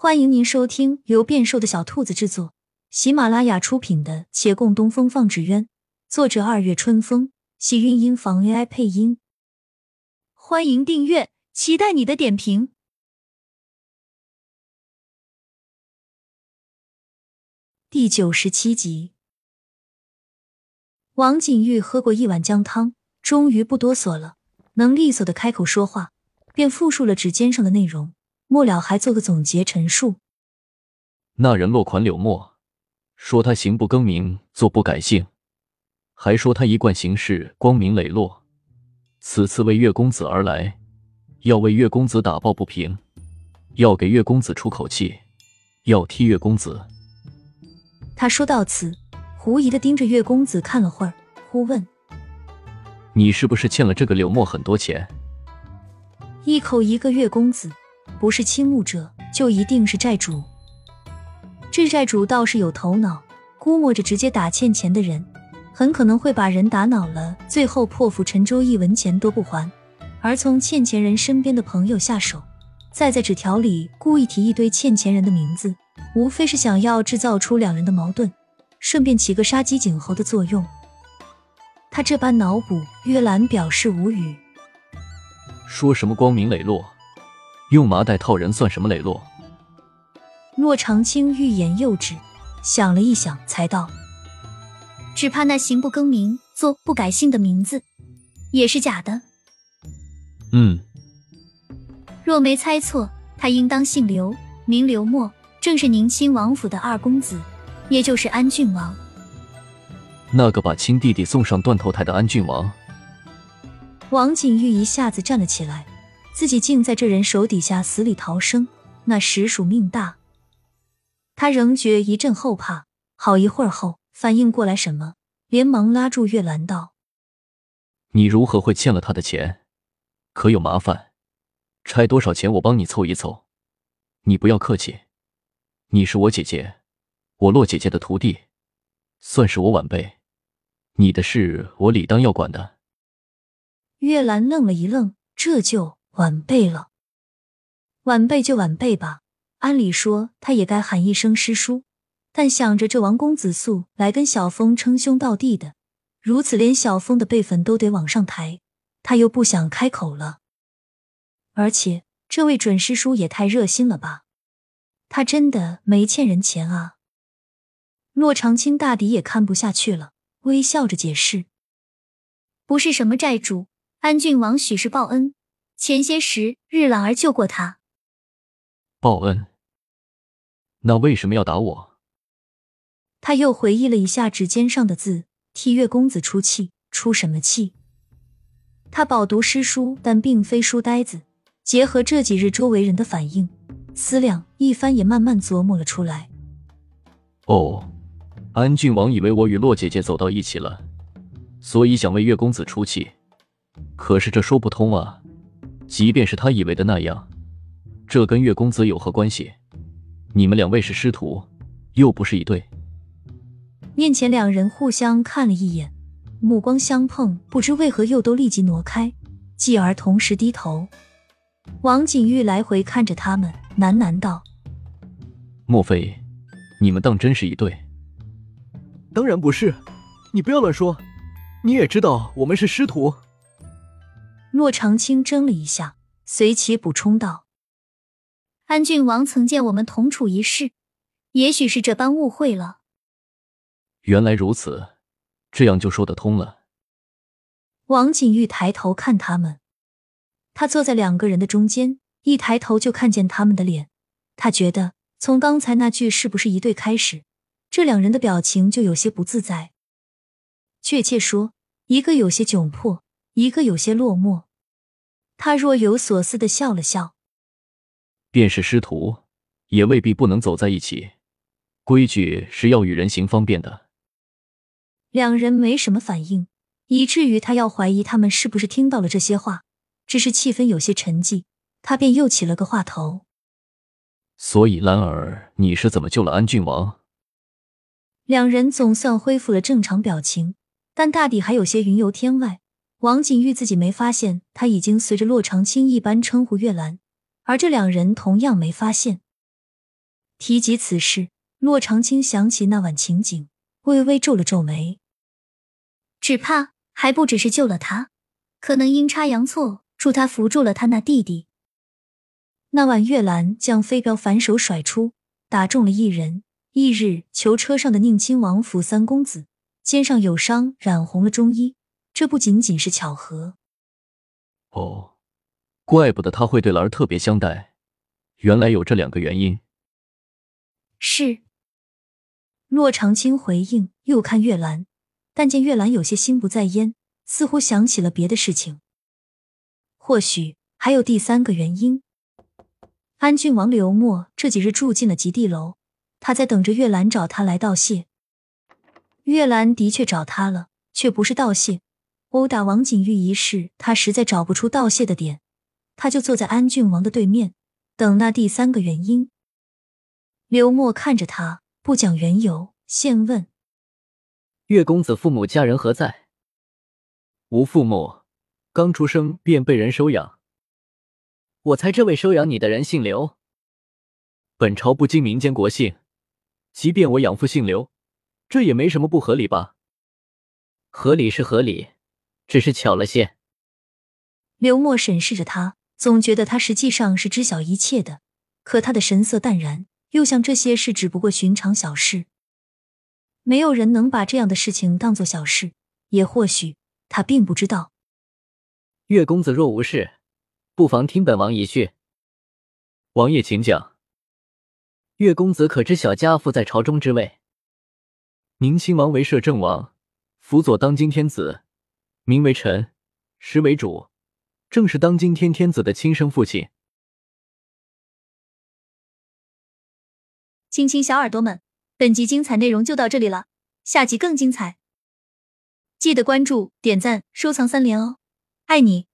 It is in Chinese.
欢迎您收听由变瘦的小兔子制作、喜马拉雅出品的《且共东风放纸鸢》，作者二月春风，喜韵音房 AI 配音。欢迎订阅，期待你的点评。第九十七集，王景玉喝过一碗姜汤，终于不哆嗦了，能利索的开口说话，便复述了指尖上的内容。末了还做个总结陈述。那人落款柳墨，说他行不更名，坐不改姓，还说他一贯行事光明磊落。此次为岳公子而来，要为岳公子打抱不平，要给岳公子出口气，要替岳公子。他说到此，狐疑的盯着岳公子看了会儿，忽问：“你是不是欠了这个柳墨很多钱？”一口一个岳公子。不是倾慕者，就一定是债主。这债主倒是有头脑，估摸着直接打欠钱的人，很可能会把人打恼了，最后破釜沉舟，一文钱都不还。而从欠钱人身边的朋友下手，再在纸条里故意提一堆欠钱人的名字，无非是想要制造出两人的矛盾，顺便起个杀鸡儆猴的作用。他这般脑补，月兰表示无语。说什么光明磊落？用麻袋套人算什么磊落？骆长青欲言又止，想了一想，才道：“只怕那行不更名，坐不改姓的名字也是假的。”嗯，若没猜错，他应当姓刘，名刘默，正是宁亲王府的二公子，也就是安郡王。那个把亲弟弟送上断头台的安郡王。王景玉一下子站了起来。自己竟在这人手底下死里逃生，那实属命大。他仍觉一阵后怕，好一会儿后反应过来什么，连忙拉住月兰道：“你如何会欠了他的钱？可有麻烦？差多少钱我帮你凑一凑。你不要客气，你是我姐姐，我洛姐姐的徒弟，算是我晚辈，你的事我理当要管的。”月兰愣了一愣，这就。晚辈了，晚辈就晚辈吧。按理说他也该喊一声师叔，但想着这王公子素来跟小峰称兄道弟的，如此连小峰的辈分都得往上抬，他又不想开口了。而且这位准师叔也太热心了吧？他真的没欠人钱啊！骆长青大抵也看不下去了，微笑着解释：“不是什么债主，安郡王许是报恩。”前些时日朗儿救过他，报恩。那为什么要打我？他又回忆了一下指尖上的字，替月公子出气，出什么气？他饱读诗书，但并非书呆子。结合这几日周围人的反应，思量一番，也慢慢琢磨了出来。哦，安郡王以为我与洛姐姐走到一起了，所以想为月公子出气。可是这说不通啊！即便是他以为的那样，这跟月公子有何关系？你们两位是师徒，又不是一对。面前两人互相看了一眼，目光相碰，不知为何又都立即挪开，继而同时低头。王景玉来回看着他们，喃喃道：“莫非你们当真是一对？”“当然不是，你不要乱说。你也知道我们是师徒。”骆长青怔了一下，随即补充道：“安郡王曾见我们同处一室，也许是这般误会了。”原来如此，这样就说得通了。王景玉抬头看他们，他坐在两个人的中间，一抬头就看见他们的脸。他觉得从刚才那句“是不是一对”开始，这两人的表情就有些不自在。确切说，一个有些窘迫。一个有些落寞，他若有所思的笑了笑。便是师徒，也未必不能走在一起。规矩是要与人行方便的。两人没什么反应，以至于他要怀疑他们是不是听到了这些话。只是气氛有些沉寂，他便又起了个话头。所以兰儿，你是怎么救了安郡王？两人总算恢复了正常表情，但大抵还有些云游天外。王景玉自己没发现，他已经随着骆长青一般称呼月兰，而这两人同样没发现。提及此事，洛长青想起那晚情景，微微皱了皱眉。只怕还不只是救了他，可能阴差阳错助他扶住了他那弟弟。那晚月兰将飞镖反手甩出，打中了一人。翌日，囚车上的宁亲王府三公子肩上有伤，染红了中衣。这不仅仅是巧合。哦，怪不得他会对兰儿特别相待，原来有这两个原因。是。洛长青回应，又看月兰，但见月兰有些心不在焉，似乎想起了别的事情。或许还有第三个原因。安郡王刘默这几日住进了极地楼。他在等着月兰找他来道谢。月兰的确找他了，却不是道谢。殴打王景玉一事，他实在找不出道谢的点，他就坐在安郡王的对面，等那第三个原因。刘默看着他，不讲缘由，现问：“岳公子父母家人何在？”“无父母，刚出生便被人收养。”“我猜这位收养你的人姓刘。”“本朝不经民间国姓。”即便我养父姓刘，这也没什么不合理吧？合理是合理，只是巧了些。刘默审视着他，总觉得他实际上是知晓一切的，可他的神色淡然，又像这些事只不过寻常小事。没有人能把这样的事情当做小事，也或许他并不知道。岳公子若无事，不妨听本王一叙。王爷请讲。岳公子可知小家父在朝中之位？宁亲王为摄政王，辅佐当今天子，名为臣，实为主，正是当今天天子的亲生父亲。亲亲小耳朵们，本集精彩内容就到这里了，下集更精彩，记得关注、点赞、收藏三连哦，爱你！